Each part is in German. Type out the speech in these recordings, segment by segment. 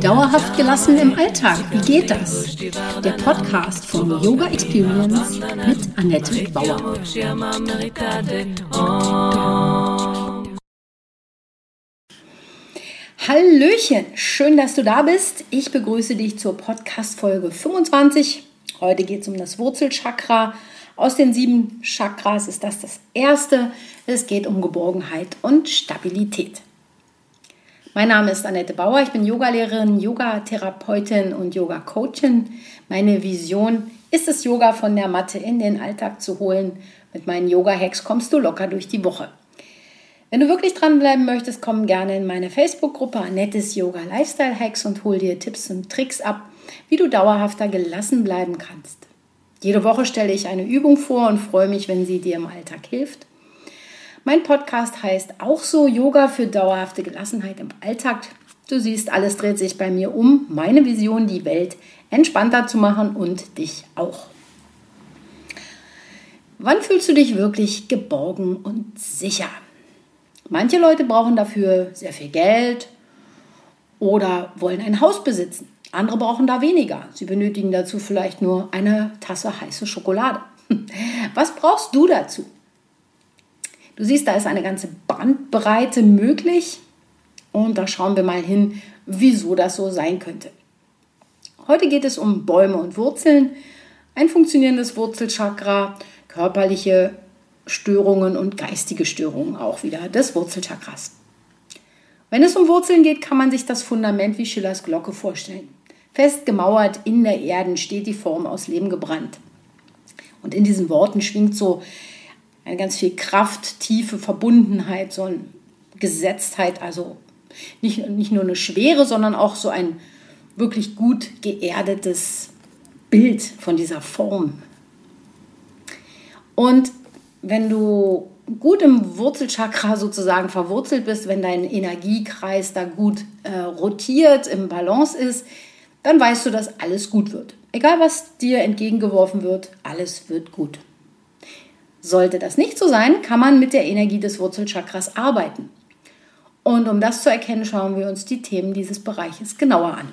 Dauerhaft gelassen im Alltag, wie geht das? Der Podcast von Yoga Experience mit Annette Bauer. Hallöchen, schön, dass du da bist. Ich begrüße dich zur Podcast-Folge 25. Heute geht es um das Wurzelchakra. Aus den sieben Chakras ist das das erste. Es geht um Geborgenheit und Stabilität. Mein Name ist Annette Bauer. Ich bin Yogalehrerin, Yogatherapeutin und Yoga-Coachin. Meine Vision ist es, Yoga von der Matte in den Alltag zu holen. Mit meinen Yoga-Hacks kommst du locker durch die Woche. Wenn du wirklich dranbleiben möchtest, komm gerne in meine Facebook-Gruppe Annettes Yoga Lifestyle Hacks und hol dir Tipps und Tricks ab, wie du dauerhafter gelassen bleiben kannst. Jede Woche stelle ich eine Übung vor und freue mich, wenn sie dir im Alltag hilft. Mein Podcast heißt auch so Yoga für dauerhafte Gelassenheit im Alltag. Du siehst, alles dreht sich bei mir um. Meine Vision, die Welt entspannter zu machen und dich auch. Wann fühlst du dich wirklich geborgen und sicher? Manche Leute brauchen dafür sehr viel Geld oder wollen ein Haus besitzen. Andere brauchen da weniger. Sie benötigen dazu vielleicht nur eine Tasse heiße Schokolade. Was brauchst du dazu? Du siehst, da ist eine ganze Bandbreite möglich und da schauen wir mal hin, wieso das so sein könnte. Heute geht es um Bäume und Wurzeln, ein funktionierendes Wurzelchakra, körperliche Störungen und geistige Störungen auch wieder des Wurzelchakras. Wenn es um Wurzeln geht, kann man sich das Fundament wie Schillers Glocke vorstellen. Fest gemauert in der Erde steht die Form aus Leben gebrannt. Und in diesen Worten schwingt so eine ganz viel Kraft, tiefe Verbundenheit, so eine Gesetztheit, also nicht, nicht nur eine Schwere, sondern auch so ein wirklich gut geerdetes Bild von dieser Form. Und wenn du gut im Wurzelchakra sozusagen verwurzelt bist, wenn dein Energiekreis da gut äh, rotiert, im Balance ist, dann weißt du, dass alles gut wird. Egal was dir entgegengeworfen wird, alles wird gut. Sollte das nicht so sein, kann man mit der Energie des Wurzelchakras arbeiten. Und um das zu erkennen, schauen wir uns die Themen dieses Bereiches genauer an.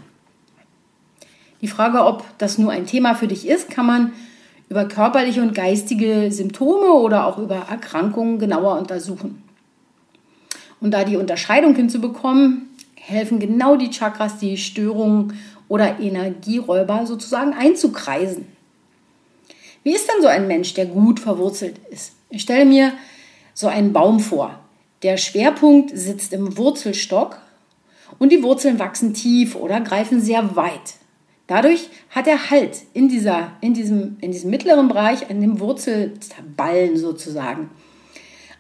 Die Frage, ob das nur ein Thema für dich ist, kann man über körperliche und geistige Symptome oder auch über Erkrankungen genauer untersuchen. Und da die Unterscheidung hinzubekommen, helfen genau die Chakras, die Störungen oder Energieräuber sozusagen einzukreisen. Wie ist denn so ein Mensch, der gut verwurzelt ist? Ich stelle mir so einen Baum vor. Der Schwerpunkt sitzt im Wurzelstock und die Wurzeln wachsen tief oder greifen sehr weit. Dadurch hat er Halt in, dieser, in, diesem, in diesem mittleren Bereich, in dem Wurzelballen sozusagen.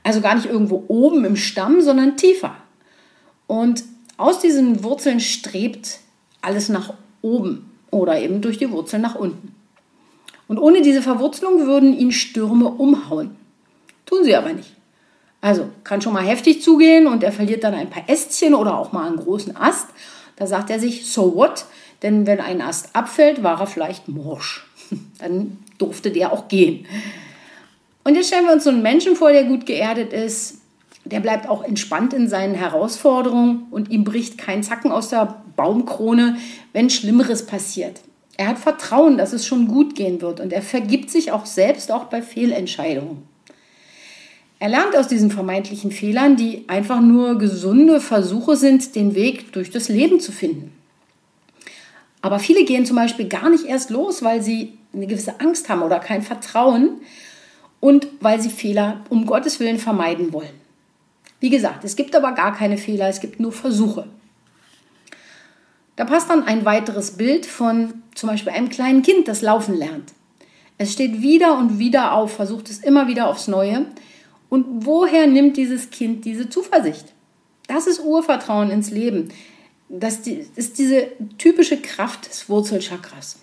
Also gar nicht irgendwo oben im Stamm, sondern tiefer. Und aus diesen Wurzeln strebt alles nach oben oder eben durch die Wurzeln nach unten. Und ohne diese Verwurzelung würden ihn Stürme umhauen. Tun sie aber nicht. Also kann schon mal heftig zugehen und er verliert dann ein paar Ästchen oder auch mal einen großen Ast. Da sagt er sich, so what? Denn wenn ein Ast abfällt, war er vielleicht morsch. Dann durfte der auch gehen. Und jetzt stellen wir uns so einen Menschen vor, der gut geerdet ist. Der bleibt auch entspannt in seinen Herausforderungen und ihm bricht kein Zacken aus der Baumkrone, wenn Schlimmeres passiert. Er hat Vertrauen, dass es schon gut gehen wird und er vergibt sich auch selbst auch bei Fehlentscheidungen. Er lernt aus diesen vermeintlichen Fehlern, die einfach nur gesunde Versuche sind, den Weg durch das Leben zu finden. Aber viele gehen zum Beispiel gar nicht erst los, weil sie eine gewisse Angst haben oder kein Vertrauen und weil sie Fehler um Gottes Willen vermeiden wollen. Wie gesagt, es gibt aber gar keine Fehler, es gibt nur Versuche. Da passt dann ein weiteres Bild von zum Beispiel einem kleinen Kind, das laufen lernt. Es steht wieder und wieder auf, versucht es immer wieder aufs Neue. Und woher nimmt dieses Kind diese Zuversicht? Das ist Urvertrauen ins Leben. Das ist diese typische Kraft des Wurzelchakras.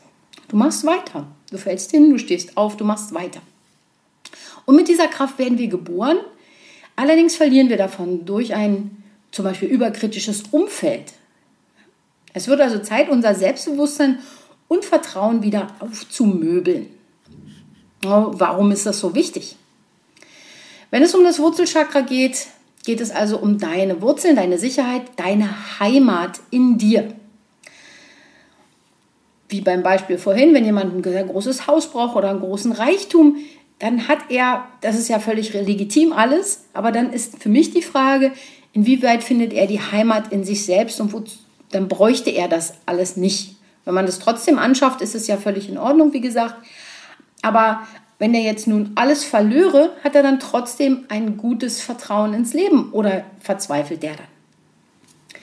Du machst weiter. Du fällst hin, du stehst auf, du machst weiter. Und mit dieser Kraft werden wir geboren. Allerdings verlieren wir davon durch ein zum Beispiel überkritisches Umfeld. Es wird also Zeit, unser Selbstbewusstsein und Vertrauen wieder aufzumöbeln. Oh, warum ist das so wichtig? Wenn es um das Wurzelchakra geht, geht es also um deine Wurzeln, deine Sicherheit, deine Heimat in dir. Wie beim Beispiel vorhin, wenn jemand ein sehr großes Haus braucht oder einen großen Reichtum, dann hat er, das ist ja völlig legitim alles, aber dann ist für mich die Frage, inwieweit findet er die Heimat in sich selbst und wo, dann bräuchte er das alles nicht. Wenn man das trotzdem anschafft, ist es ja völlig in Ordnung, wie gesagt. Aber wenn er jetzt nun alles verlöre, hat er dann trotzdem ein gutes Vertrauen ins Leben oder verzweifelt der dann?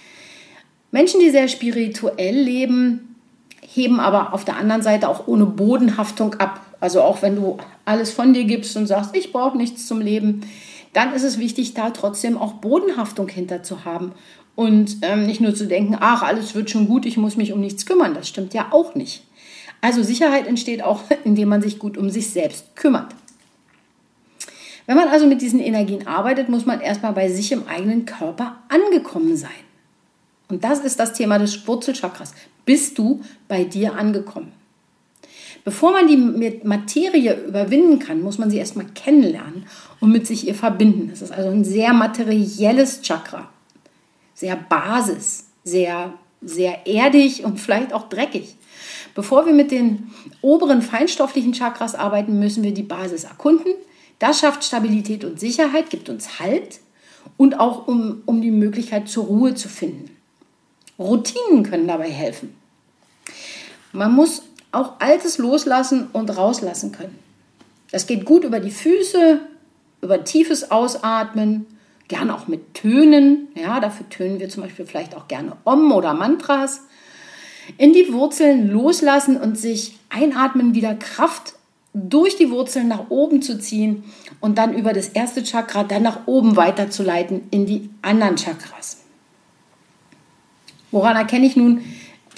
Menschen, die sehr spirituell leben, heben aber auf der anderen Seite auch ohne Bodenhaftung ab. Also auch wenn du alles von dir gibst und sagst, ich brauche nichts zum Leben, dann ist es wichtig, da trotzdem auch Bodenhaftung hinter zu haben und ähm, nicht nur zu denken, ach, alles wird schon gut, ich muss mich um nichts kümmern. Das stimmt ja auch nicht. Also Sicherheit entsteht auch, indem man sich gut um sich selbst kümmert. Wenn man also mit diesen Energien arbeitet, muss man erstmal bei sich im eigenen Körper angekommen sein. Und das ist das Thema des Wurzelchakras. Bist du bei dir angekommen? Bevor man die Materie überwinden kann, muss man sie erstmal kennenlernen und mit sich ihr verbinden. Das ist also ein sehr materielles Chakra, sehr Basis, sehr, sehr erdig und vielleicht auch dreckig. Bevor wir mit den oberen feinstofflichen Chakras arbeiten, müssen wir die Basis erkunden. Das schafft Stabilität und Sicherheit, gibt uns Halt und auch um, um die Möglichkeit zur Ruhe zu finden. Routinen können dabei helfen. Man muss auch Altes loslassen und rauslassen können. Das geht gut über die Füße, über tiefes Ausatmen, gerne auch mit Tönen. Ja, dafür tönen wir zum Beispiel vielleicht auch gerne Om oder Mantras in die Wurzeln loslassen und sich einatmen, wieder Kraft durch die Wurzeln nach oben zu ziehen und dann über das erste Chakra dann nach oben weiterzuleiten in die anderen Chakras. Woran erkenne ich nun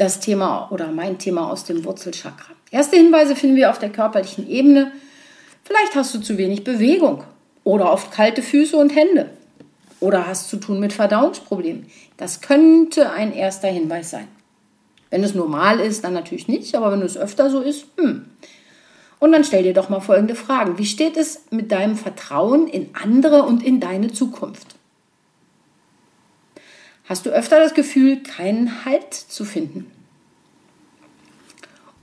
das Thema oder mein Thema aus dem Wurzelchakra? Erste Hinweise finden wir auf der körperlichen Ebene. Vielleicht hast du zu wenig Bewegung oder oft kalte Füße und Hände oder hast zu tun mit Verdauungsproblemen. Das könnte ein erster Hinweis sein. Wenn es normal ist, dann natürlich nicht, aber wenn es öfter so ist, hm. Und dann stell dir doch mal folgende Fragen. Wie steht es mit deinem Vertrauen in andere und in deine Zukunft? Hast du öfter das Gefühl, keinen Halt zu finden?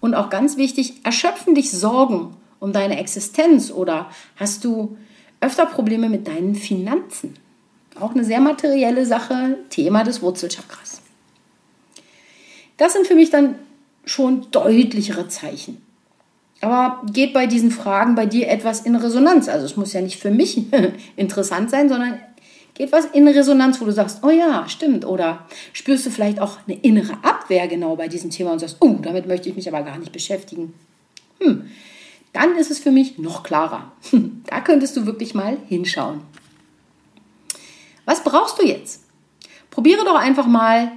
Und auch ganz wichtig, erschöpfen dich Sorgen um deine Existenz oder hast du öfter Probleme mit deinen Finanzen? Auch eine sehr materielle Sache, Thema des Wurzelchakras. Das sind für mich dann schon deutlichere Zeichen. Aber geht bei diesen Fragen bei dir etwas in Resonanz? Also es muss ja nicht für mich interessant sein, sondern geht was in Resonanz, wo du sagst, oh ja, stimmt. Oder spürst du vielleicht auch eine innere Abwehr genau bei diesem Thema und sagst, oh, damit möchte ich mich aber gar nicht beschäftigen. Hm, dann ist es für mich noch klarer. Da könntest du wirklich mal hinschauen. Was brauchst du jetzt? Probiere doch einfach mal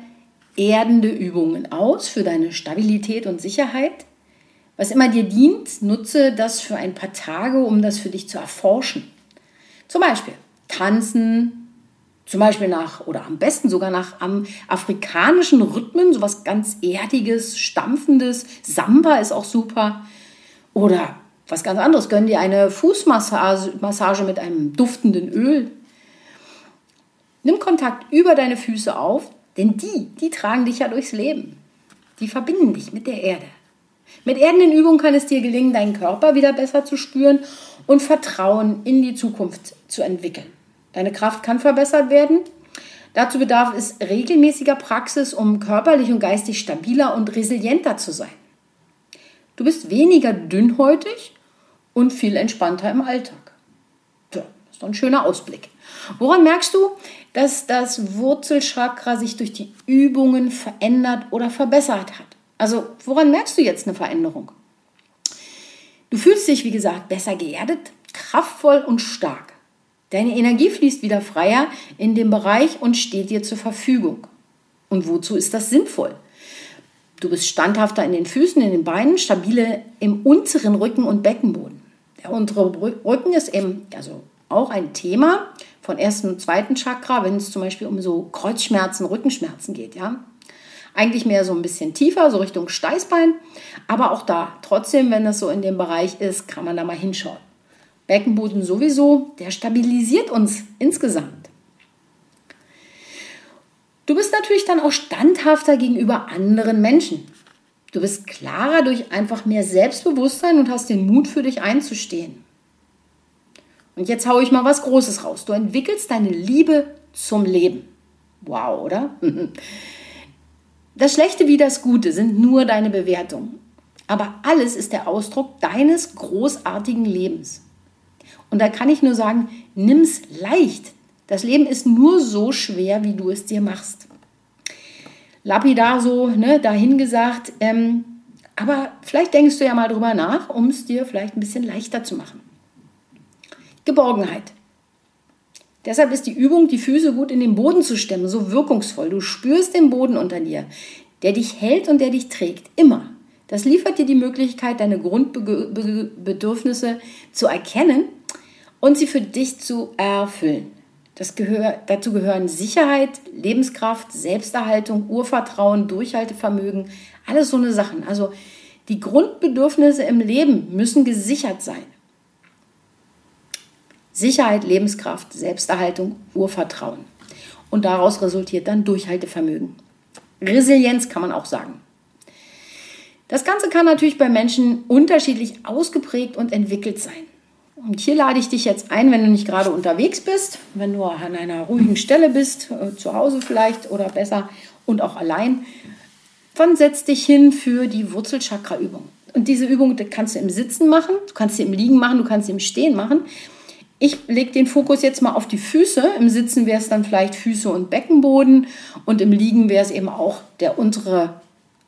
erdende Übungen aus für deine Stabilität und Sicherheit. Was immer dir dient, nutze das für ein paar Tage, um das für dich zu erforschen. Zum Beispiel tanzen, zum Beispiel nach oder am besten sogar nach am afrikanischen Rhythmen, sowas ganz erdiges, stampfendes. Samba ist auch super. Oder was ganz anderes, gönn dir eine Fußmassage mit einem duftenden Öl. Nimm Kontakt über deine Füße auf, denn die, die tragen dich ja durchs Leben. Die verbinden dich mit der Erde. Mit erdenden Übungen kann es dir gelingen, deinen Körper wieder besser zu spüren und Vertrauen in die Zukunft zu entwickeln. Deine Kraft kann verbessert werden. Dazu bedarf es regelmäßiger Praxis, um körperlich und geistig stabiler und resilienter zu sein. Du bist weniger dünnhäutig und viel entspannter im Alltag. Ja, das ist doch ein schöner Ausblick. Woran merkst du, dass das Wurzelchakra sich durch die Übungen verändert oder verbessert hat? Also woran merkst du jetzt eine Veränderung? Du fühlst dich, wie gesagt, besser geerdet, kraftvoll und stark. Deine Energie fließt wieder freier in den Bereich und steht dir zur Verfügung. Und wozu ist das sinnvoll? Du bist standhafter in den Füßen, in den Beinen, stabile im unteren Rücken und Beckenboden. Der untere Rücken ist eben also auch ein Thema von ersten und zweiten Chakra, wenn es zum Beispiel um so Kreuzschmerzen, Rückenschmerzen geht, ja. Eigentlich mehr so ein bisschen tiefer, so Richtung Steißbein, aber auch da, trotzdem, wenn das so in dem Bereich ist, kann man da mal hinschauen. Beckenboden sowieso, der stabilisiert uns insgesamt. Du bist natürlich dann auch standhafter gegenüber anderen Menschen. Du bist klarer durch einfach mehr Selbstbewusstsein und hast den Mut für dich einzustehen. Und jetzt haue ich mal was Großes raus. Du entwickelst deine Liebe zum Leben. Wow, oder? Das Schlechte wie das Gute sind nur deine Bewertungen. Aber alles ist der Ausdruck deines großartigen Lebens. Und da kann ich nur sagen, nimm's leicht. Das Leben ist nur so schwer, wie du es dir machst. Lapidar so ne, dahingesagt. Ähm, aber vielleicht denkst du ja mal drüber nach, um es dir vielleicht ein bisschen leichter zu machen. Geborgenheit. Deshalb ist die Übung, die Füße gut in den Boden zu stemmen, so wirkungsvoll. Du spürst den Boden unter dir, der dich hält und der dich trägt. Immer. Das liefert dir die Möglichkeit, deine Grundbedürfnisse zu erkennen und sie für dich zu erfüllen. Das gehör, dazu gehören Sicherheit, Lebenskraft, Selbsterhaltung, Urvertrauen, Durchhaltevermögen, alles so eine Sachen. Also die Grundbedürfnisse im Leben müssen gesichert sein. Sicherheit, Lebenskraft, Selbsterhaltung, Urvertrauen. Und daraus resultiert dann Durchhaltevermögen. Resilienz kann man auch sagen. Das Ganze kann natürlich bei Menschen unterschiedlich ausgeprägt und entwickelt sein. Und hier lade ich dich jetzt ein, wenn du nicht gerade unterwegs bist, wenn du an einer ruhigen Stelle bist, äh, zu Hause vielleicht oder besser und auch allein, dann setz dich hin für die Wurzelchakra-Übung. Und diese Übung kannst du im Sitzen machen, du kannst sie im Liegen machen, du kannst sie im Stehen machen. Ich lege den Fokus jetzt mal auf die Füße. Im Sitzen wäre es dann vielleicht Füße und Beckenboden und im Liegen wäre es eben auch der untere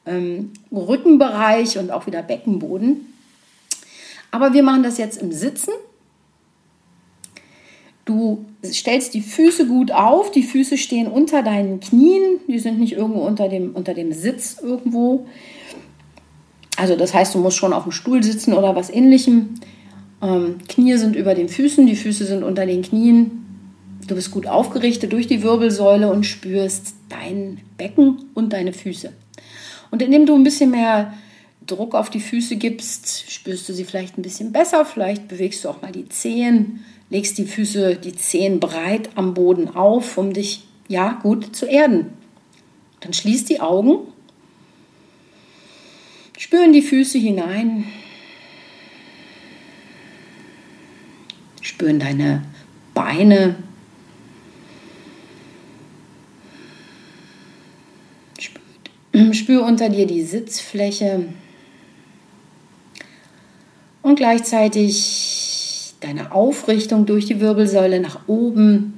ähm, Rückenbereich und auch wieder Beckenboden. Aber wir machen das jetzt im Sitzen. Du stellst die Füße gut auf, die Füße stehen unter deinen Knien, die sind nicht irgendwo unter dem, unter dem Sitz irgendwo. Also das heißt, du musst schon auf dem Stuhl sitzen oder was ähnlichem. Ähm, Knie sind über den Füßen, die Füße sind unter den Knien. Du bist gut aufgerichtet durch die Wirbelsäule und spürst dein Becken und deine Füße. Und indem du ein bisschen mehr Druck auf die Füße gibst, spürst du sie vielleicht ein bisschen besser. Vielleicht bewegst du auch mal die Zehen, legst die Füße, die Zehen breit am Boden auf, um dich ja gut zu erden. Dann schließ die Augen, spüren die Füße hinein, spüren deine Beine. Spür unter dir die Sitzfläche und gleichzeitig deine Aufrichtung durch die Wirbelsäule nach oben.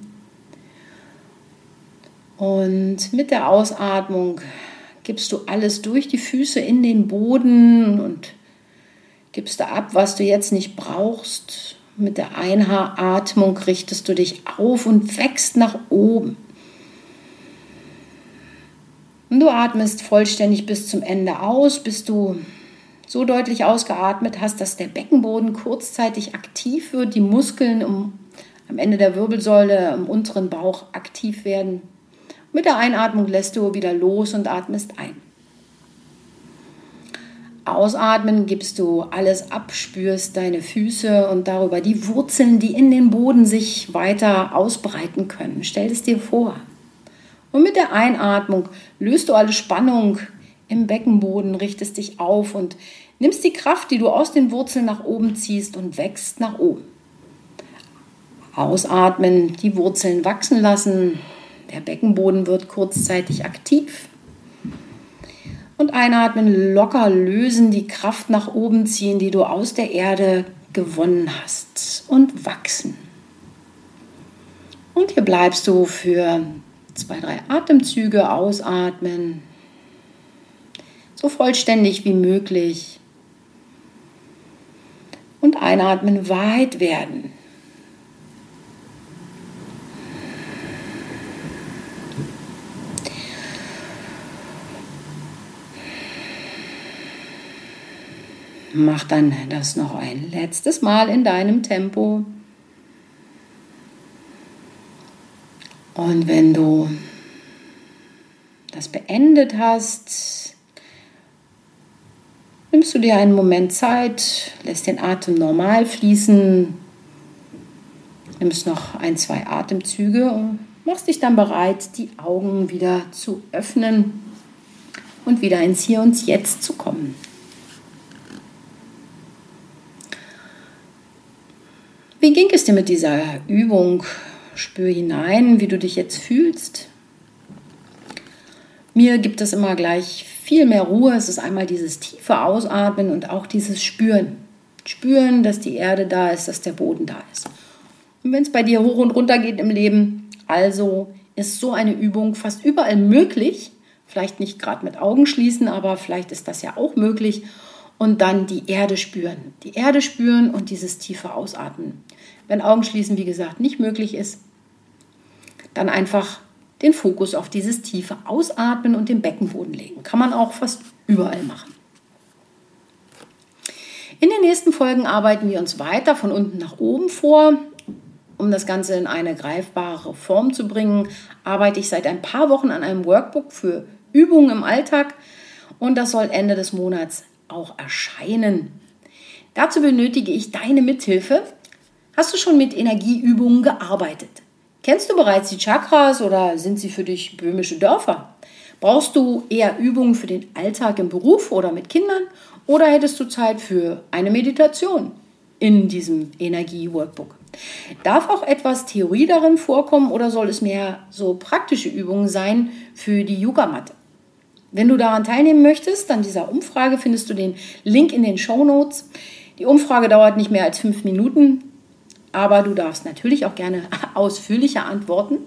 Und mit der Ausatmung gibst du alles durch die Füße in den Boden und gibst da ab, was du jetzt nicht brauchst. Mit der Einatmung richtest du dich auf und wächst nach oben. Und du atmest vollständig bis zum Ende aus, bis du so deutlich ausgeatmet hast, dass der Beckenboden kurzzeitig aktiv wird, die Muskeln um, am Ende der Wirbelsäule im unteren Bauch aktiv werden. Mit der Einatmung lässt du wieder los und atmest ein. Ausatmen gibst du alles ab, spürst deine Füße und darüber die Wurzeln, die in den Boden sich weiter ausbreiten können. Stell es dir vor. Und mit der Einatmung löst du alle Spannung im Beckenboden, richtest dich auf und nimmst die Kraft, die du aus den Wurzeln nach oben ziehst und wächst nach oben. Ausatmen, die Wurzeln wachsen lassen, der Beckenboden wird kurzzeitig aktiv. Und einatmen, locker lösen, die Kraft nach oben ziehen, die du aus der Erde gewonnen hast und wachsen. Und hier bleibst du für zwei, drei Atemzüge ausatmen, so vollständig wie möglich. Und einatmen, weit werden. Mach dann das noch ein letztes Mal in deinem Tempo. Und wenn du das beendet hast, nimmst du dir einen Moment Zeit, lässt den Atem normal fließen, nimmst noch ein, zwei Atemzüge machst dich dann bereit, die Augen wieder zu öffnen und wieder ins Hier und Jetzt zu kommen. Wie ging es dir mit dieser Übung? Spür hinein, wie du dich jetzt fühlst. Mir gibt es immer gleich viel mehr Ruhe. Es ist einmal dieses tiefe Ausatmen und auch dieses Spüren. Spüren, dass die Erde da ist, dass der Boden da ist. Und wenn es bei dir hoch und runter geht im Leben, also ist so eine Übung fast überall möglich. Vielleicht nicht gerade mit Augen schließen, aber vielleicht ist das ja auch möglich. Und dann die Erde spüren. Die Erde spüren und dieses tiefe Ausatmen. Wenn Augenschließen, wie gesagt, nicht möglich ist, dann einfach den Fokus auf dieses tiefe Ausatmen und den Beckenboden legen. Kann man auch fast überall machen. In den nächsten Folgen arbeiten wir uns weiter von unten nach oben vor. Um das Ganze in eine greifbare Form zu bringen, arbeite ich seit ein paar Wochen an einem Workbook für Übungen im Alltag und das soll Ende des Monats auch erscheinen. Dazu benötige ich deine Mithilfe. Hast du schon mit Energieübungen gearbeitet? Kennst du bereits die Chakras oder sind sie für dich böhmische Dörfer? Brauchst du eher Übungen für den Alltag im Beruf oder mit Kindern oder hättest du Zeit für eine Meditation in diesem Energie-Workbook? Darf auch etwas Theorie darin vorkommen oder soll es mehr so praktische Übungen sein für die Yogamatte? Wenn du daran teilnehmen möchtest, an dieser Umfrage findest du den Link in den Show Notes. Die Umfrage dauert nicht mehr als fünf Minuten aber du darfst natürlich auch gerne ausführlicher antworten.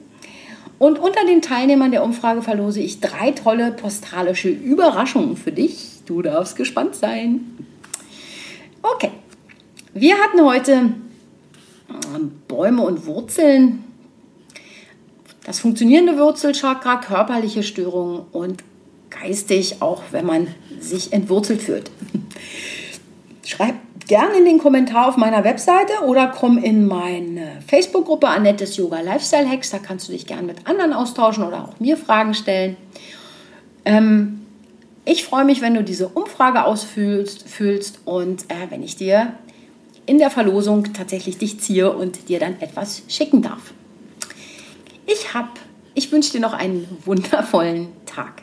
Und unter den Teilnehmern der Umfrage verlose ich drei tolle postalische Überraschungen für dich. Du darfst gespannt sein. Okay, wir hatten heute ähm, Bäume und Wurzeln, das funktionierende Wurzelchakra, körperliche Störungen und geistig, auch wenn man sich entwurzelt fühlt. Schreib gerne in den Kommentar auf meiner Webseite oder komm in meine Facebook-Gruppe Annettes Yoga Lifestyle Hacks. Da kannst du dich gerne mit anderen austauschen oder auch mir Fragen stellen. Ähm, ich freue mich, wenn du diese Umfrage ausfüllst fühlst und äh, wenn ich dir in der Verlosung tatsächlich dich ziehe und dir dann etwas schicken darf. Ich ich wünsche dir noch einen wundervollen Tag.